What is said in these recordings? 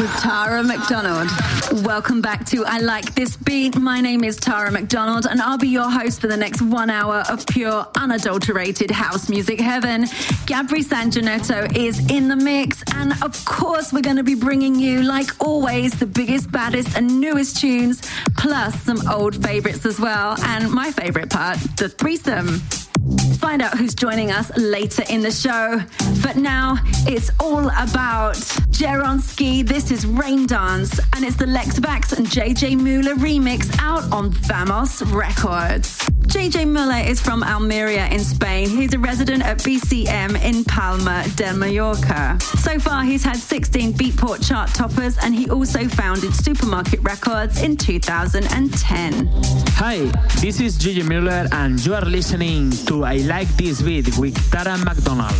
With Tara McDonald. Welcome back to I Like This Beat. My name is Tara McDonald, and I'll be your host for the next one hour of pure, unadulterated house music heaven. Gabri Sanjanetto is in the mix, and of course, we're going to be bringing you, like always, the biggest, baddest, and newest tunes, plus some old favorites as well. And my favorite part, the threesome. Find out who's joining us later in the show. But now it's all about Jeronski. This is Rain Dance, and it's the Lex and JJ Muller remix out on Vamos Records. JJ Muller is from Almeria in Spain. He's a resident at BCM in Palma de Mallorca. So far, he's had 16 Beatport chart toppers, and he also founded Supermarket Records in 2010. Hi, this is JJ Muller, and you are listening to I Like This Beat with Tara McDonald.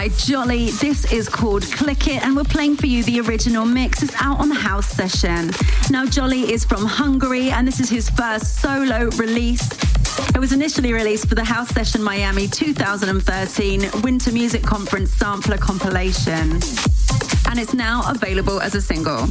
By Jolly. This is called Click It, and we're playing for you the original mix. It's out on the House Session. Now, Jolly is from Hungary, and this is his first solo release. It was initially released for the House Session Miami 2013 Winter Music Conference Sampler compilation, and it's now available as a single.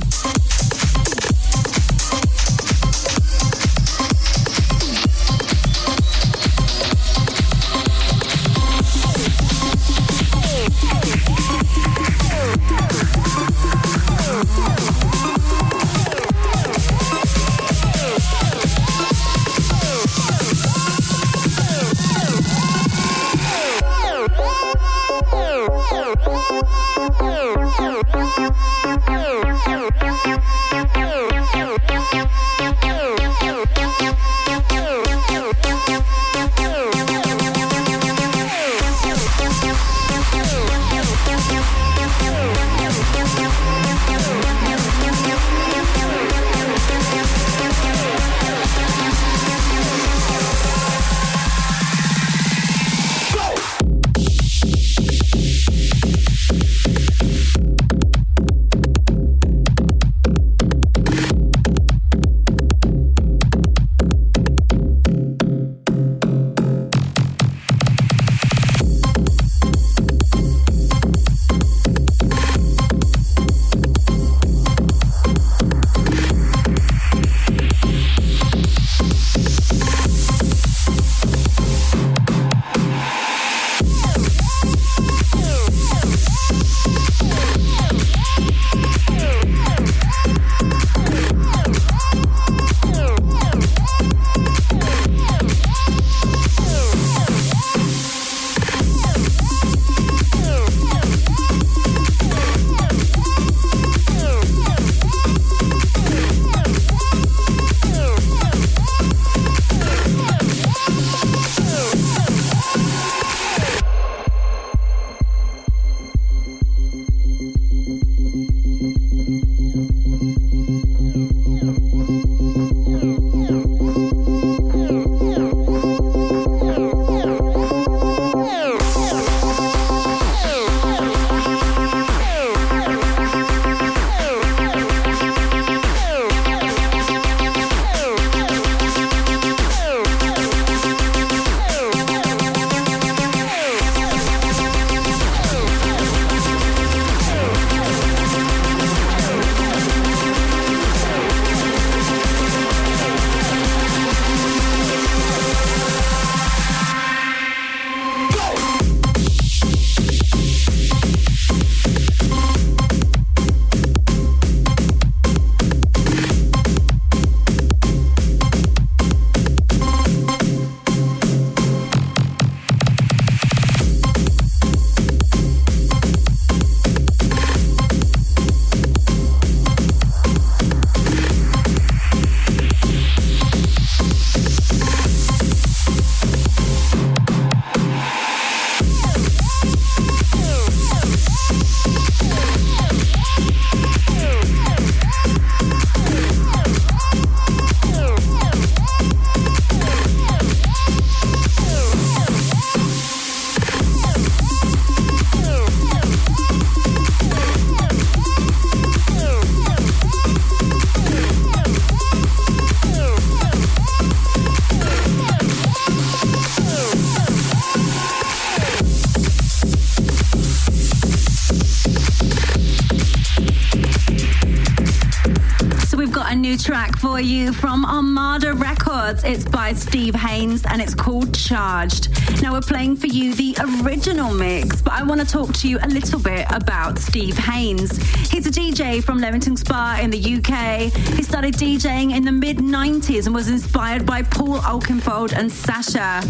For you from Armada Records. It's by Steve Haynes and it's called Charged. Now we're playing for you the original mix, but I want to talk to you a little bit about Steve Haynes. He's a DJ from Leamington Spa in the UK. He started DJing in the mid 90s and was inspired by Paul Oakenfold and Sasha.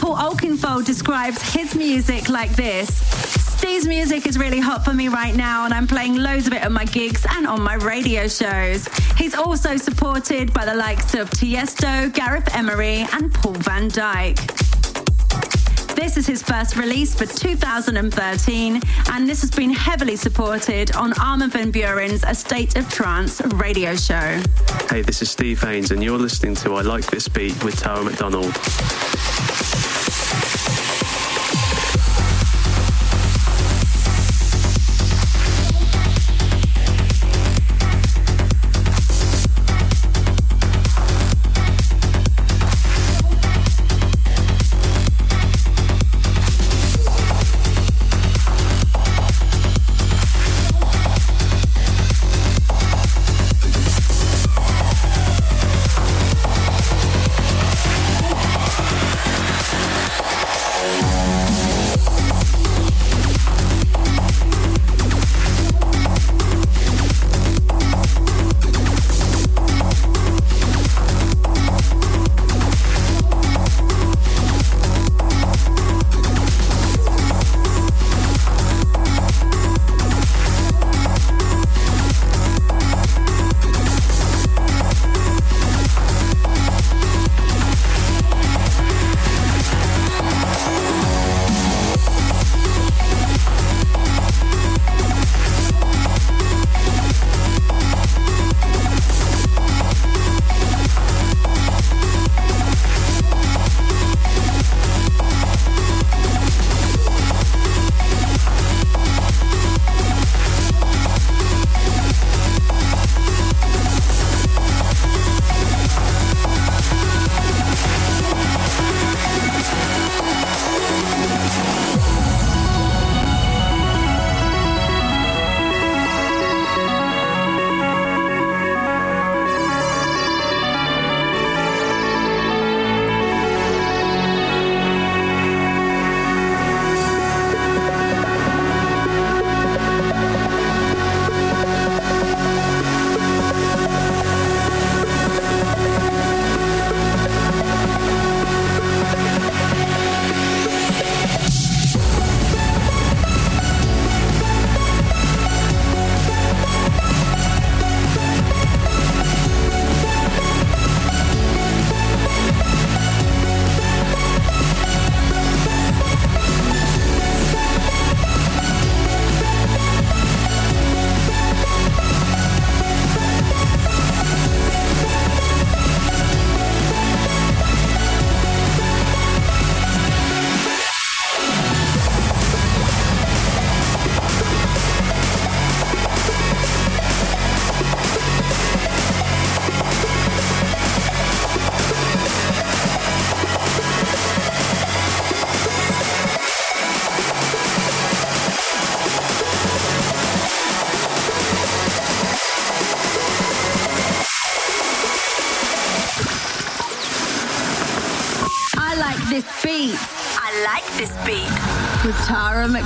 Paul Oakenfold describes his music like this Steve's music is really hot for me right now, and I'm playing loads of it at my gigs and on my radio shows. He's also supported by the likes of Tiesto, Gareth Emery, and Paul van Dyk. This is his first release for 2013, and this has been heavily supported on Armin van Buuren's A State of Trance radio show. Hey, this is Steve Haynes, and you're listening to I Like This Beat with Tara McDonald.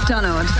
Tara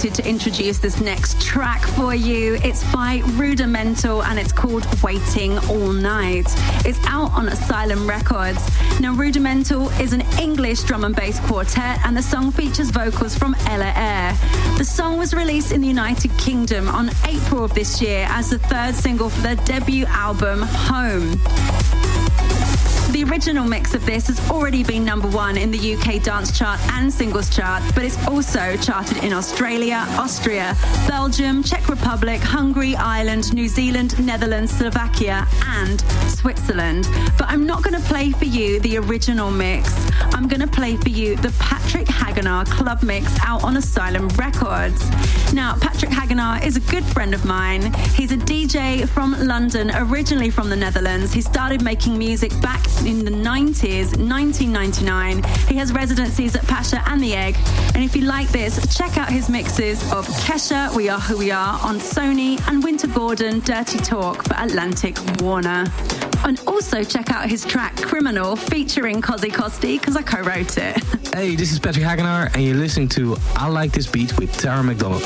excited to introduce this next track for you. It's by Rudimental and it's called Waiting All Night. It's out on Asylum Records. Now, Rudimental is an English drum and bass quartet and the song features vocals from Ella Eyre. The song was released in the United Kingdom on April of this year as the third single for their debut album, Home. The original mix of this has already been number one in the UK dance chart and singles chart, but it's also charted in Australia, Austria, Belgium, Czech Republic, Hungary, Ireland, New Zealand, Netherlands, Slovakia, and Switzerland. But I'm not going to play for you the original mix. I'm going to play for you the Patrick Hagenaar club mix out on Asylum Records. Now, Patrick Hagenaar is a good friend of mine. He's a DJ from London, originally from the Netherlands. He started making music back in the 90s, 1999. He has residencies at Pacha and The Egg. And if you like this, check out his mixes of Kesha, We Are Who We Are on Sony, and Wynter Gordon, Dirty Talk for Atlantic Warner. And also check out his track Criminal featuring Cozi Costi because I co wrote it. Hey, this is Patrick Hagenaar, and you're listening to I Like This Beat with Tara McDonald.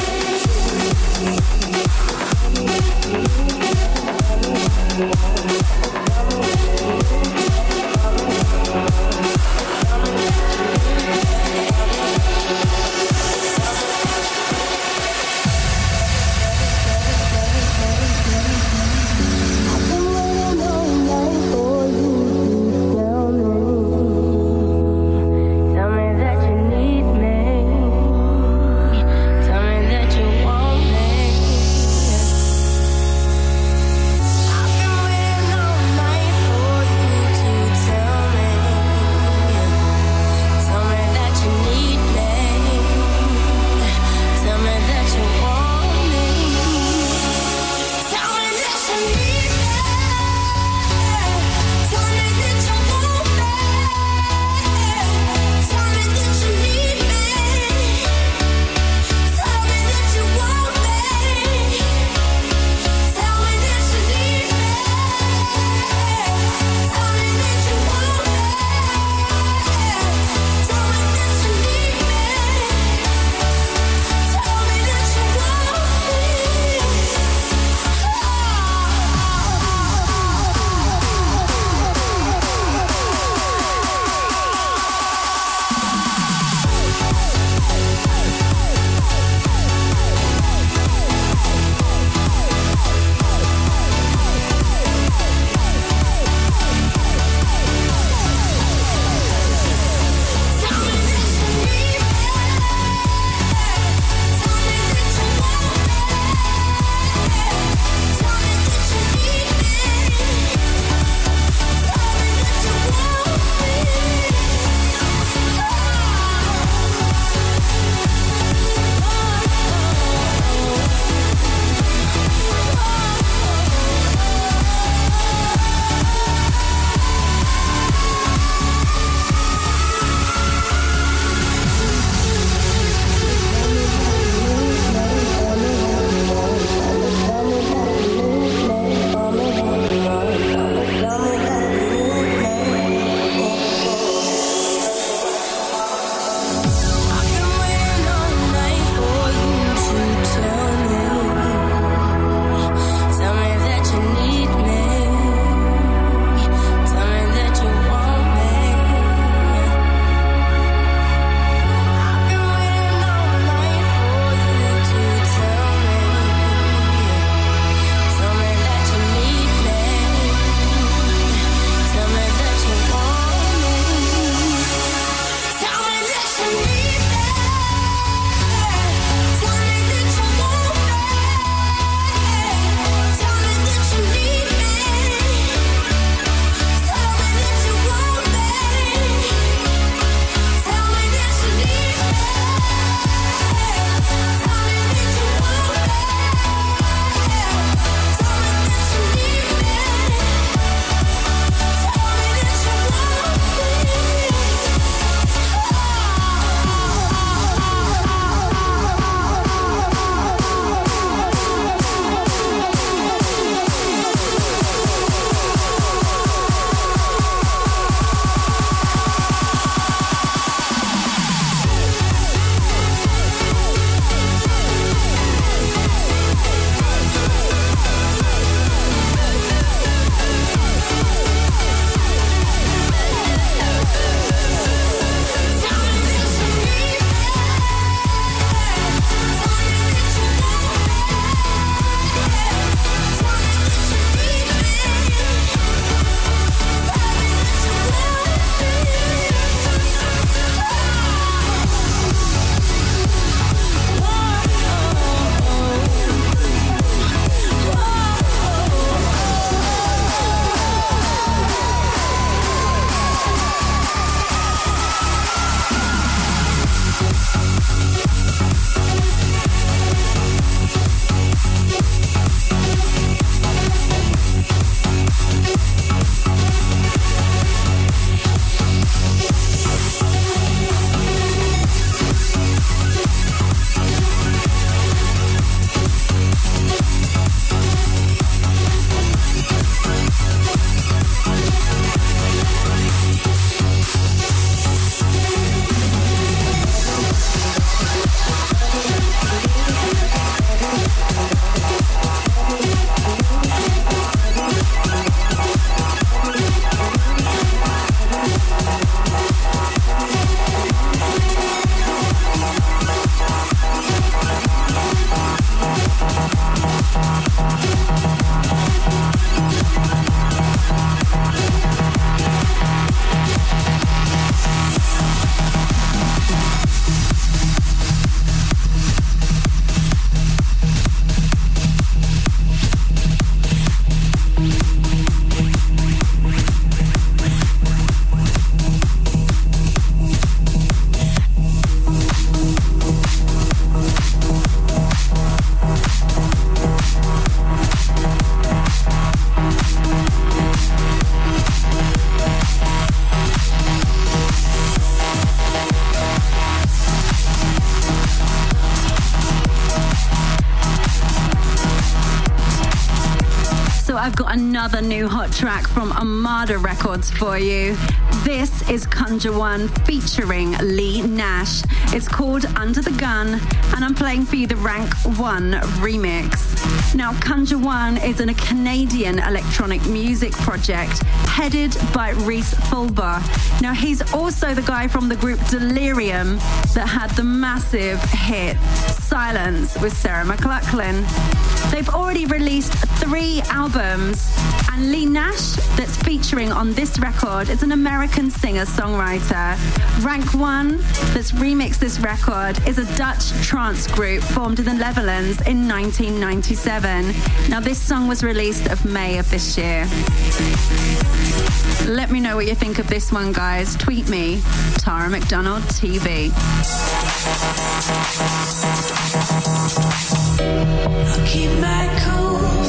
Another new hot track from Armada Records for you. This is Conjure One featuring Leigh Nash. It's called Under the Gun, and I'm playing for you the Rank One remix. Now, Conjure One is a Canadian electronic music project headed by Rhys Fulber. Now, he's also the guy from the group Delerium that had the massive hit Silence with Sarah McLachlan. They've already released three albums, and Leigh Nash, that's featuring on this record, is an American singer songwriter. Rank One, that's remixed this record, is a Dutch trance group formed in the Netherlands in 1997. Now, this song was released of May of this year. Let me know what you think of this one, guys. Tweet me, Tara McDonald TV. Keep my cool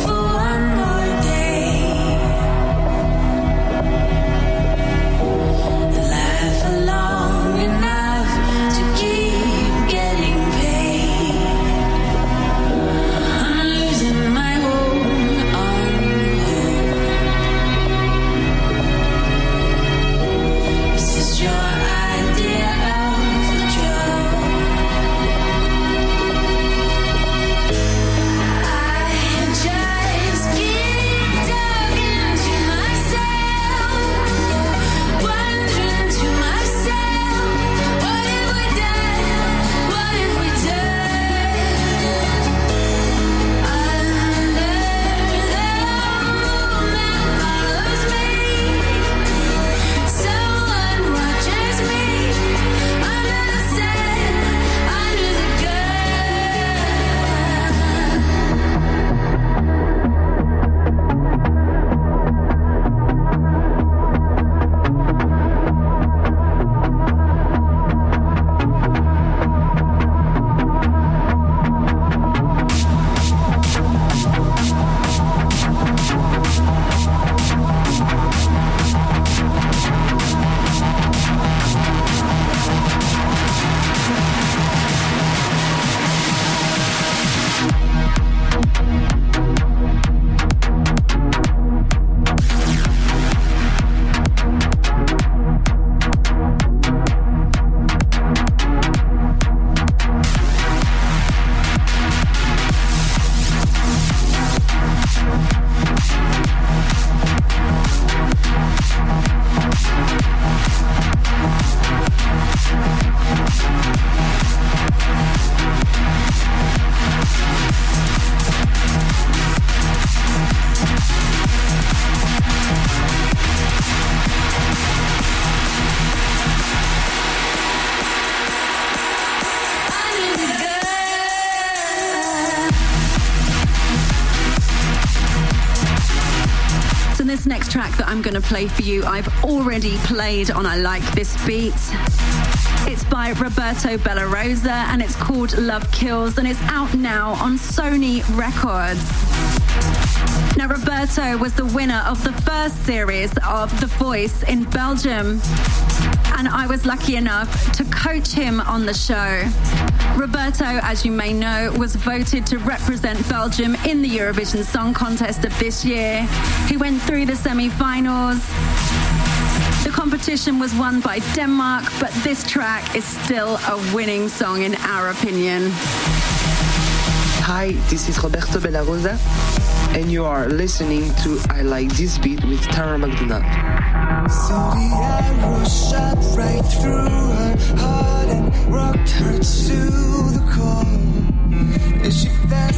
you, I've already played on I Like This Beat. It's by Roberto Bellarosa and it's called Love Kills and it's out now on Sony Records. Now, Roberto was the winner of the first series of The Voice in Belgium, and I was lucky enough to coach him on the show. Roberto, as you may know, was voted to represent Belgium in the Eurovision Song Contest of this year. He went through the semi finals. The competition was won by Denmark, but this track is still a winning song in our opinion. Hi, this is Roberto Bellarosa, and you are listening to I Like This Beat with Tara McDonald. So the arrow shot right through her heart and rocked her to the core. And she felt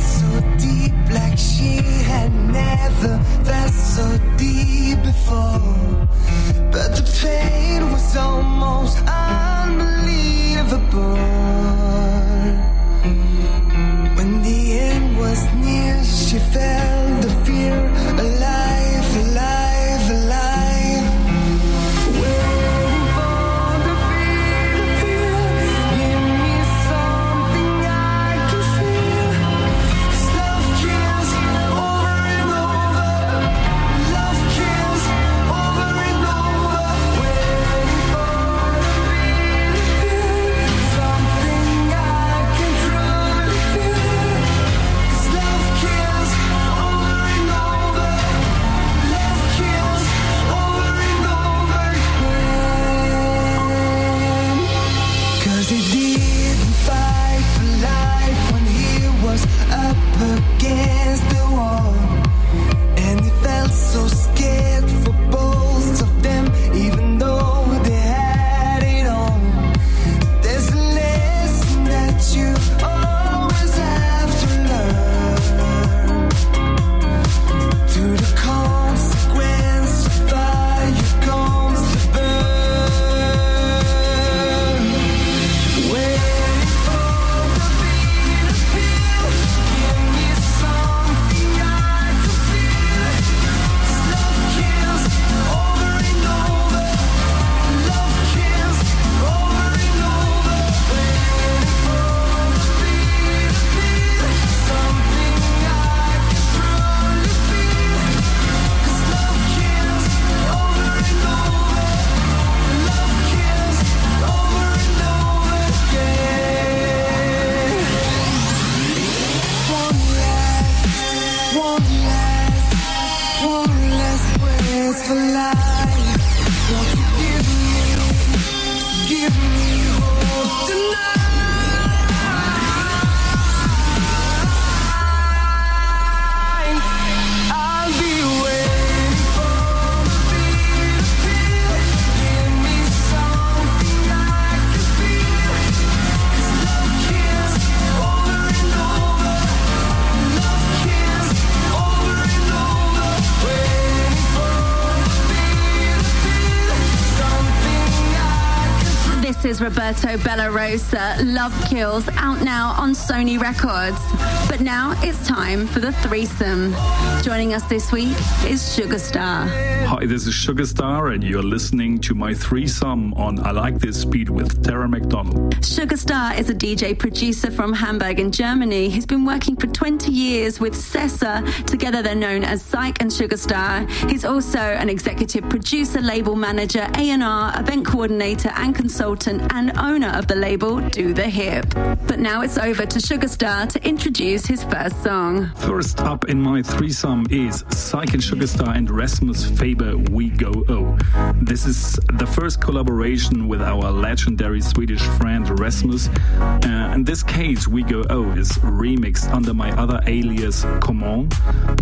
Roberto Bellarosa, Love Kills, out now on Sony Records. But now it's time for the threesome. Joining us this week is Sugarstar. Hi, this is Sugarstar, and you're listening to my threesome on I Like This Beat with Tara McDonald. Sugarstar is a DJ producer from Hamburg in Germany. He's been working for 20 years with Sessa. Together they're known as Psych and Sugarstar. He's also an executive producer, label manager, A&R, event coordinator and consultant and owner of the label Do The Hip. But now it's over to Sugarstar to introduce his first song. First up in my threesome is Psych and Sugarstar and Rasmus Faber We Go O. This is the first collaboration with our legendary Swedish friend Rasmus. Uh, in this case, We Go O is remixed under my other alias Common.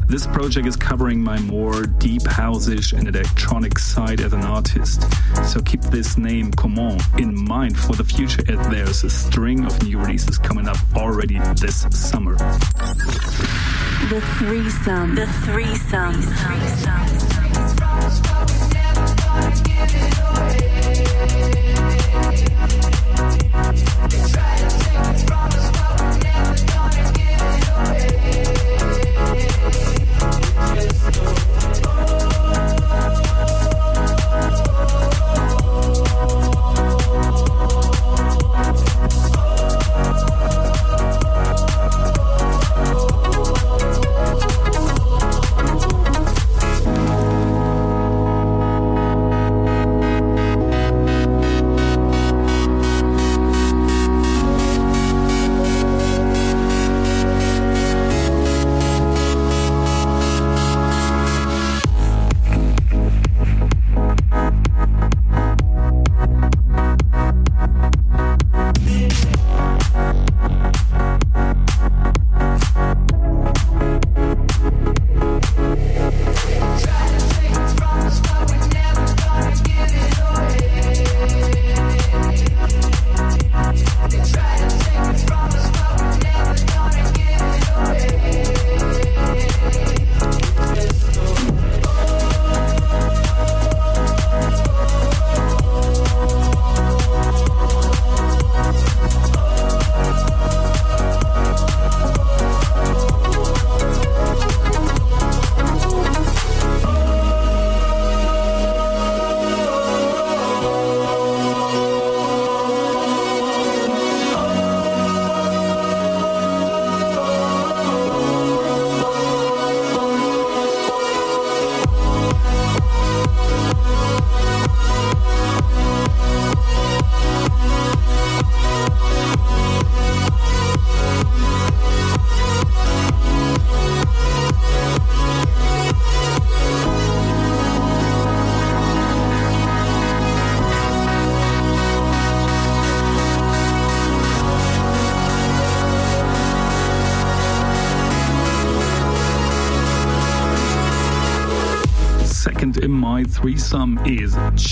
This project is covering my more deep houseish and electronic side as an artist. So keep this name Common in mind for the future as there's a string of new releases coming up already this summer. The threesome. The threesome. Second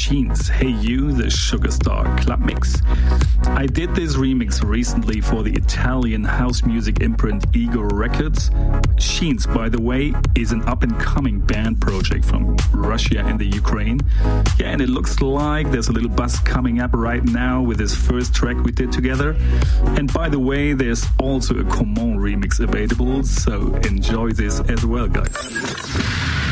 Jeans Hey You, the Sugar Star Club Mix. I did this remix recently for the Italian house music imprint Ego Records. Sheens, by the way, is an up and coming band project from Russia and the Ukraine. Yeah, and it looks like there's a little buzz coming up right now with this first track we did together. And by the way, there's also a Common remix available, so enjoy this as well, guys.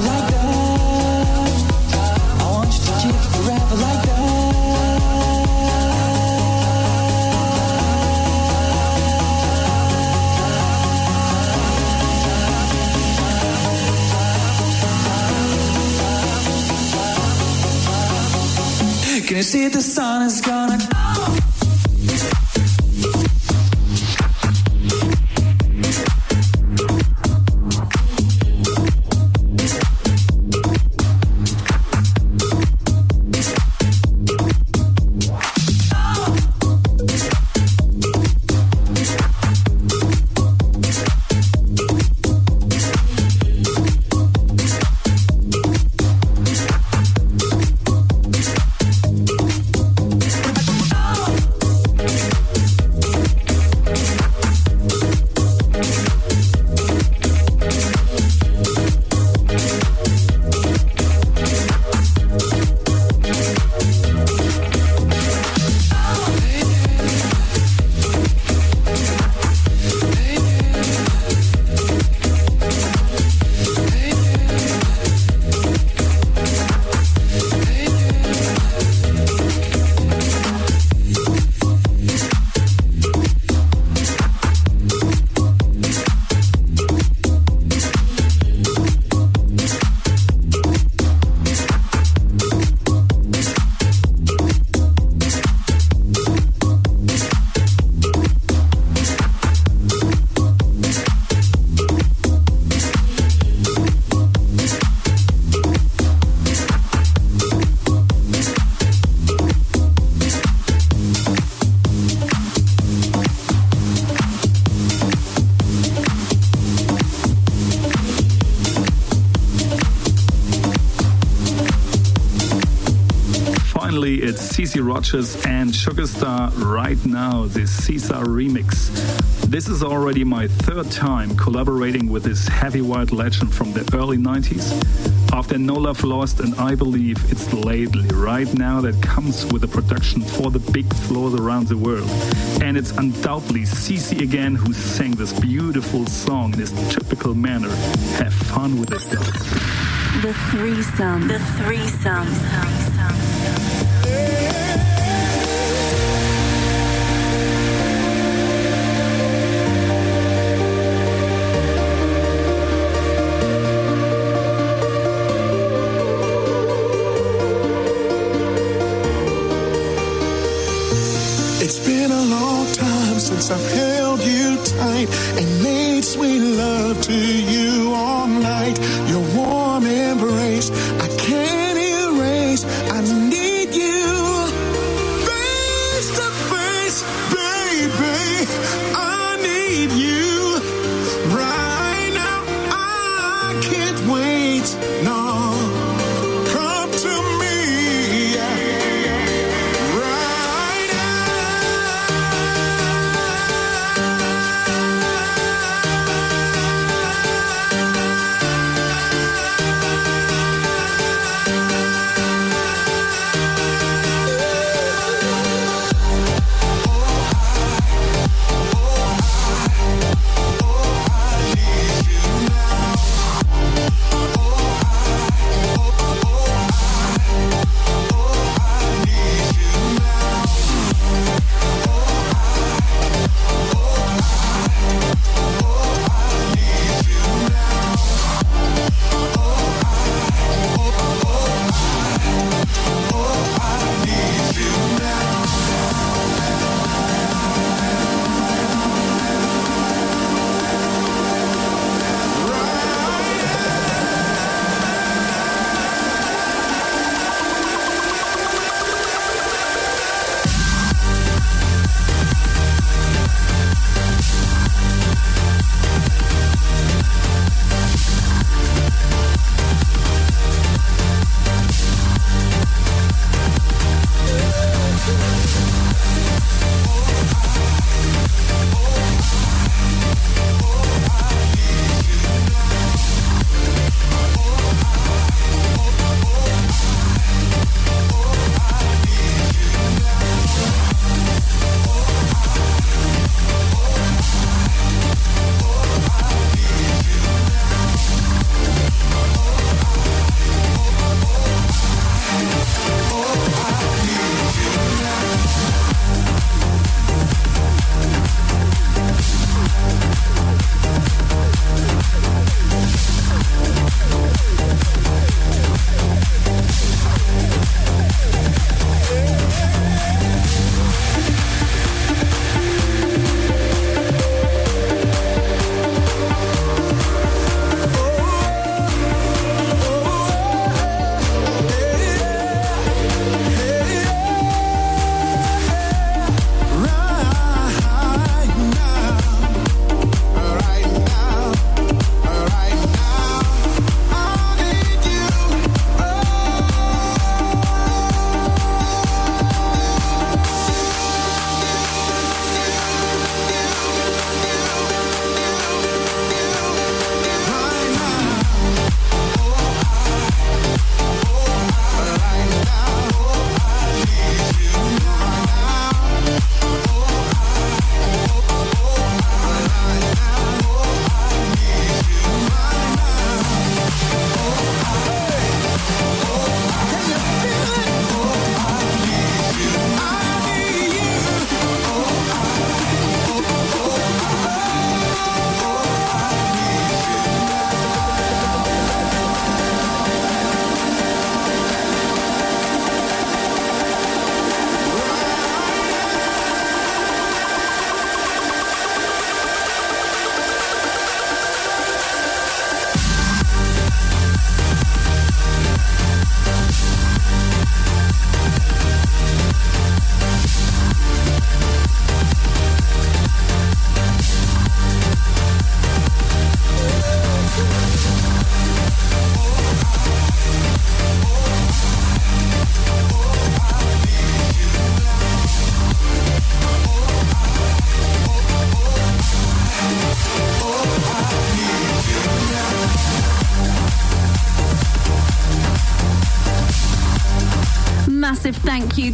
like that. CeCe Rogers and Sugarstar right now, this Caesar remix. This is already my third time collaborating with this heavyweight legend from the early 90s. After No Love Lost, and I believe it's lately, right now, that comes with a production for the big floors around the world. And it's undoubtedly CeCe again who sang this beautiful song in his typical manner. Have fun with it, though. The threesome. The threesome. It's I've held you tight and made sweet love to you all night. Your warm embrace,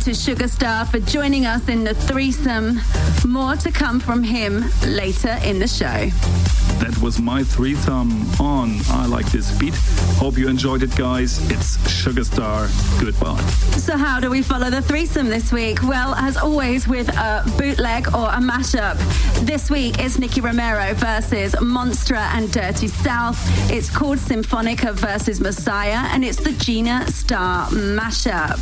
to Sugarstar for joining us in the threesome. More to come from him later in the show. That was my threesome on I Like This Beat. Hope you enjoyed it, guys. It's Sugarstar. Goodbye. So, how do we follow the threesome this week? Well, as always, with a bootleg or a mashup. This week it's Nicky Romero versus Monstra and Dirty South. It's called Symphonica versus Messiah, and it's the Gina Star mashup.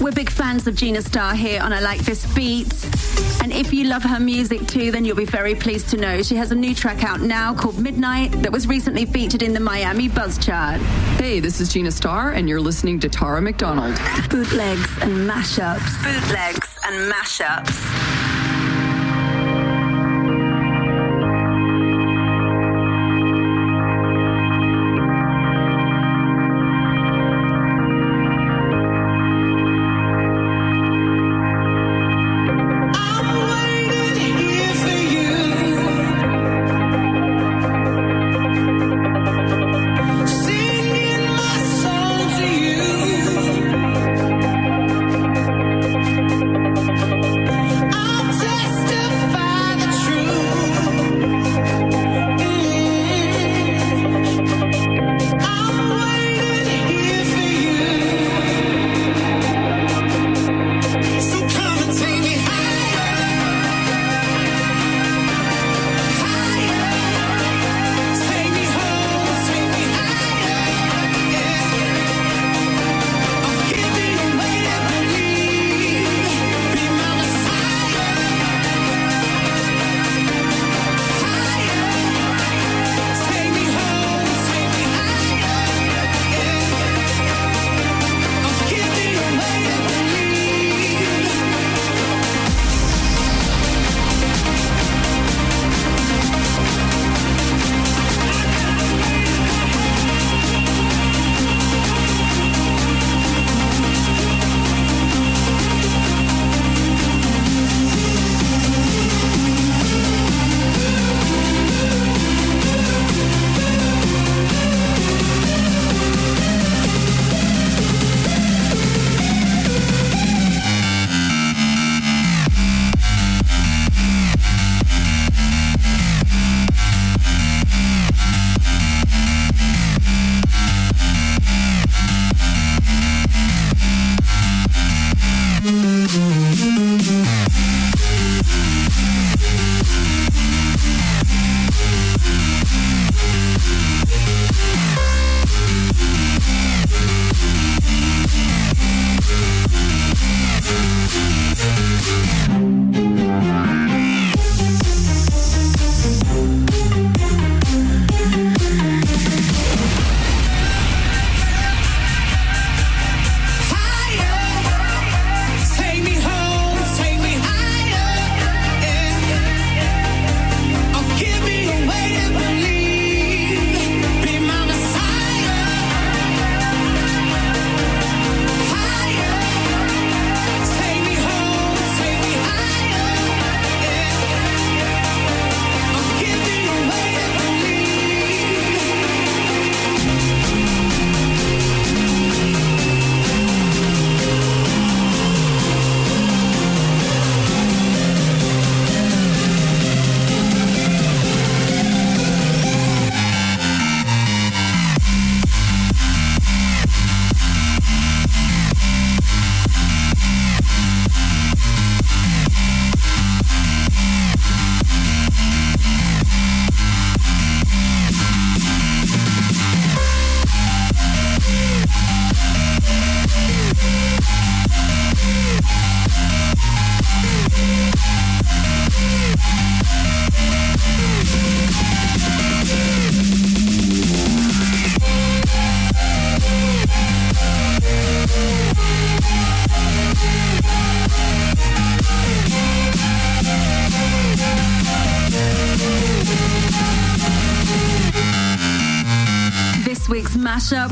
We're big fans of Gina Star here on I Like This Beat. And if you love her music too, then you'll be very pleased to know she has a new track out now called Midnight that was recently featured in the Miami Buzz Chart. Hey, this is Gina Starr, and you're listening to Tara McDonald. Bootlegs and mashups. Bootlegs and mashups.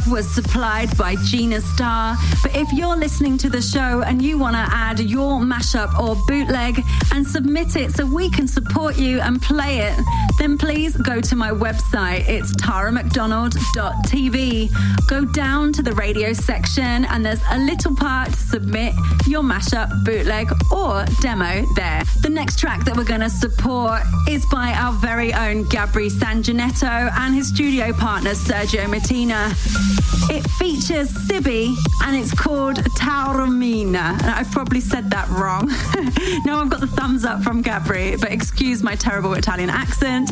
Was supplied by Gina Star. But if you're listening to the show and you want to add your mashup or bootleg and submit it so we can support you and play it, then please go to my website. It's taramcdonald.tv. Go down to the radio section and there's a little part to submit your mashup, bootleg, or demo there. The next track that we're going to support is by our very own Gabri Sanginetto and his studio partner Sergio Mattina. It features Sibi and it's called Taormina. And I've probably said that wrong. now I've got the thumbs up from Gabri, but excuse my terrible Italian accent.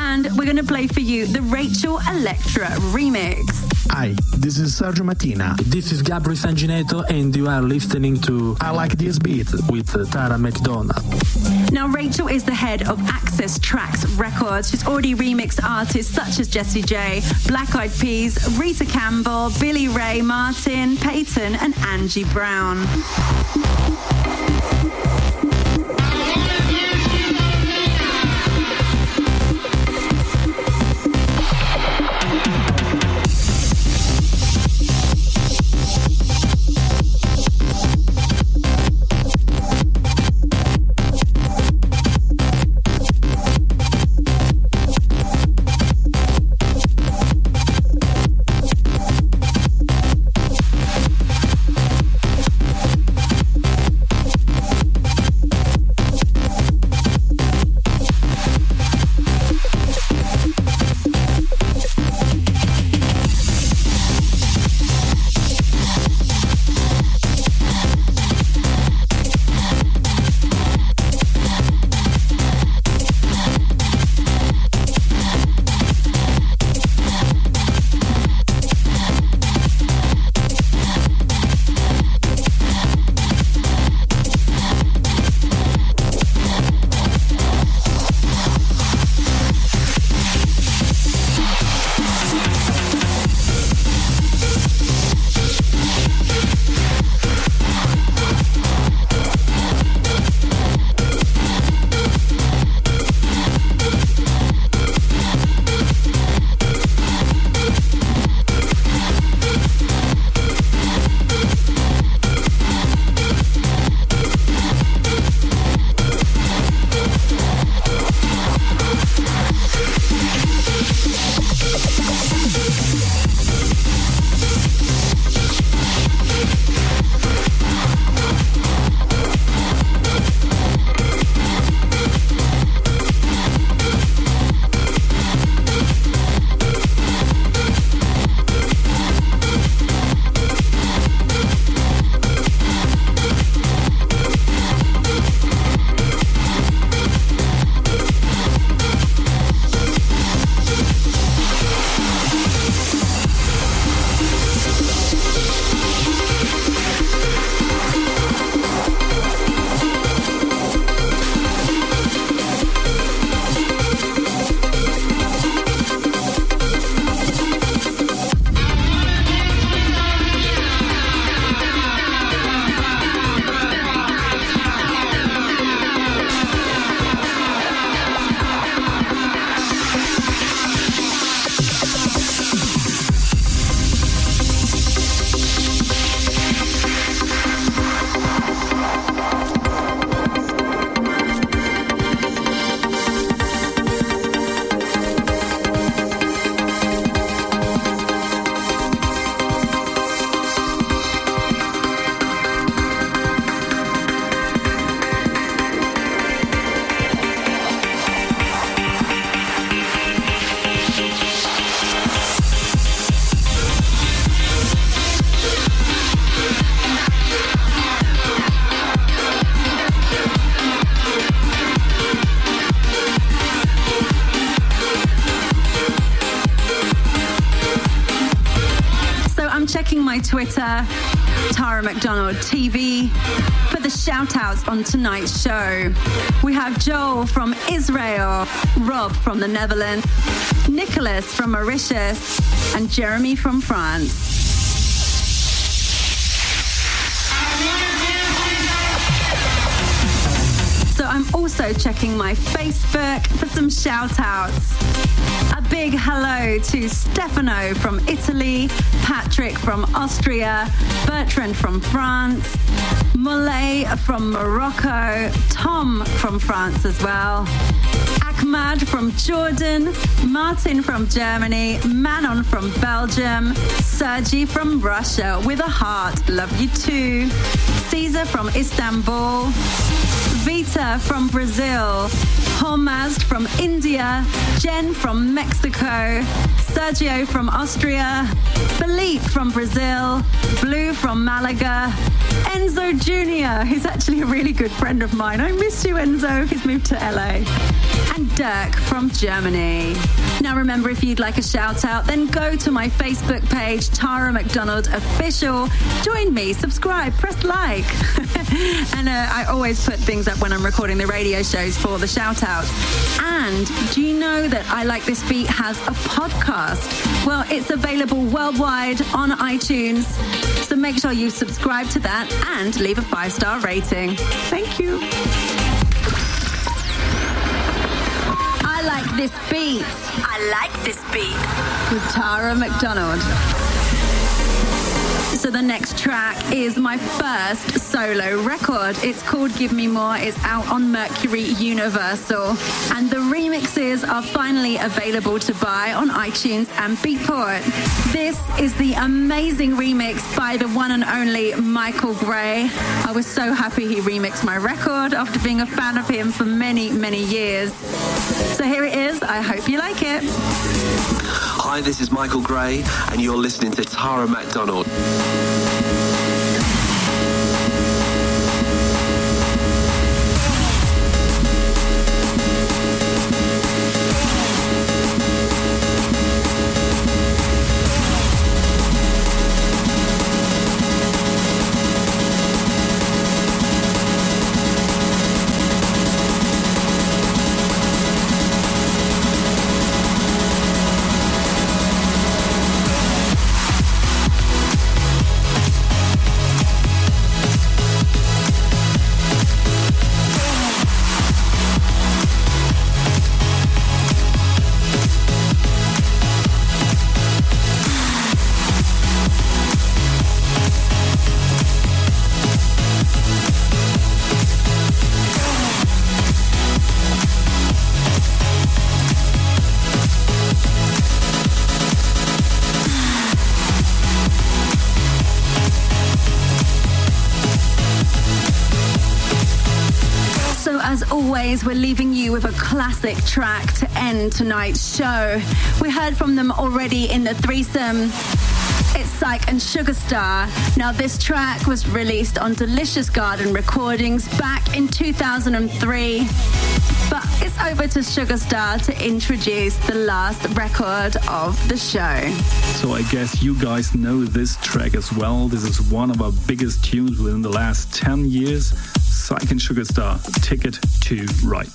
And we're going to play for you the Rachel Electra remix. Hi, this is Sergio Mattina. This is Gabri Sanginetto, and you are listening to I Like This Beat with Tara McDonald. Now, Rachel is the head of Access Tracks Records. She's already remixed artists such as Jessie J, Black Eyed Peas, Rita Campbell, Billy Ray Martin, Peyton, and Angie Brown. TV, for the shout outs on tonight's show. We have Joel from Israel, Rob from the Netherlands, Nicholas from Mauritius, and Jeremy from France. I'm also checking my Facebook for some shout outs. A big hello to Stefano from Italy, Patrick from Austria, Bertrand from France, Molay from Morocco, Tom from France as well. Ahmad from Jordan, Martin from Germany, Manon from Belgium, Sergi from Russia with a heart, love you too. Caesar from Istanbul, Vita from Brazil, Hormazd from India, Jen from Mexico, Sergio from Austria, Philippe from Brazil, Blue from Malaga, Enzo Jr., who's actually a really good friend of mine. I miss you, Enzo. He's moved to LA. And Dirk from Germany. Now, remember, if you'd like a shout out, then go to my Facebook page, Tara McDonald Official. Join me, subscribe, press like. and uh, I always put things up when I'm recording the radio shows for the shout outs. And do you know that I Like This Beat has a podcast? Well, it's available worldwide on iTunes. So make sure you subscribe to that and leave a five star rating. Thank you. I like this beat. I like this beat. With Tara McDonald. So the next track is my first solo record. It's called Give Me More. It's out on Mercury Universal. And the remixes are finally available to buy on iTunes and Beatport. This is the amazing remix by the one and only Michael Gray. I was so happy he remixed my record after being a fan of him for many, many years. So here it is. I hope you like it. Hi, this is Michael Gray, and you're listening to Tara McDonald. Classic track to end tonight's show. We heard from them already in the threesome. It's Syke and Sugar Star. Now, this track was released on Delicious Garden Recordings back in 2003. But it's over to Sugar Star to introduce the last record of the show. So I guess you guys know this track as well. This is one of our biggest tunes within the last 10 years. Syke and Sugar Star, Ticket to Right.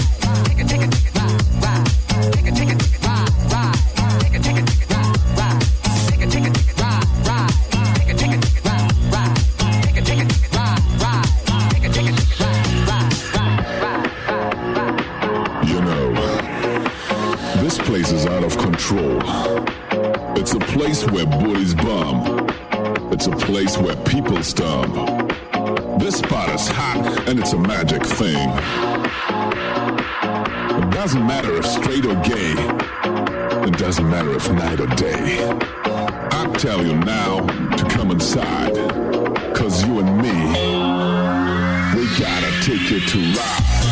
place where people stomp. This spot is hot and it's a magic thing. It doesn't matter if straight or gay. It doesn't matter if night or day. I tell you now to come inside. Cause you and me, we gotta take you to ride.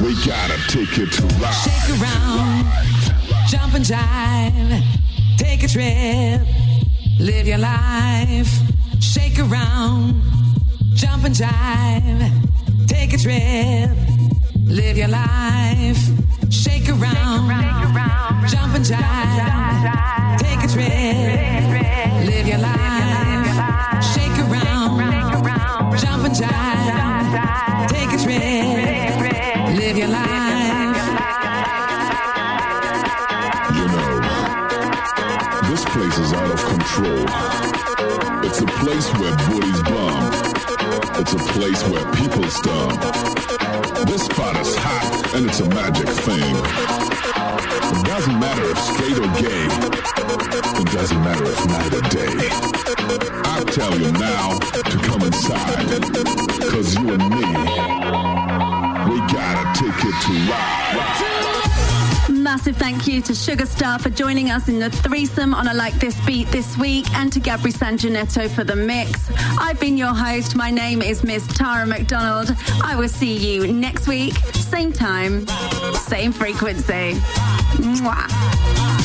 we gotta take it to ride. Shake around, jump and jive, take a trip, live your life. Shake around, jump and jive, take a trip, live your life. Shake around, shake around jump and jive, take a trip. Where people stomp. This spot is hot and it's a magic Massive thank you to Sugar Star for joining us in the threesome on a Like This Beat this week and to Gabri Sanginetto for the mix. I've been your host. My name is Miss Tara McDonald. I will see you next week, same time, same frequency. Mwah.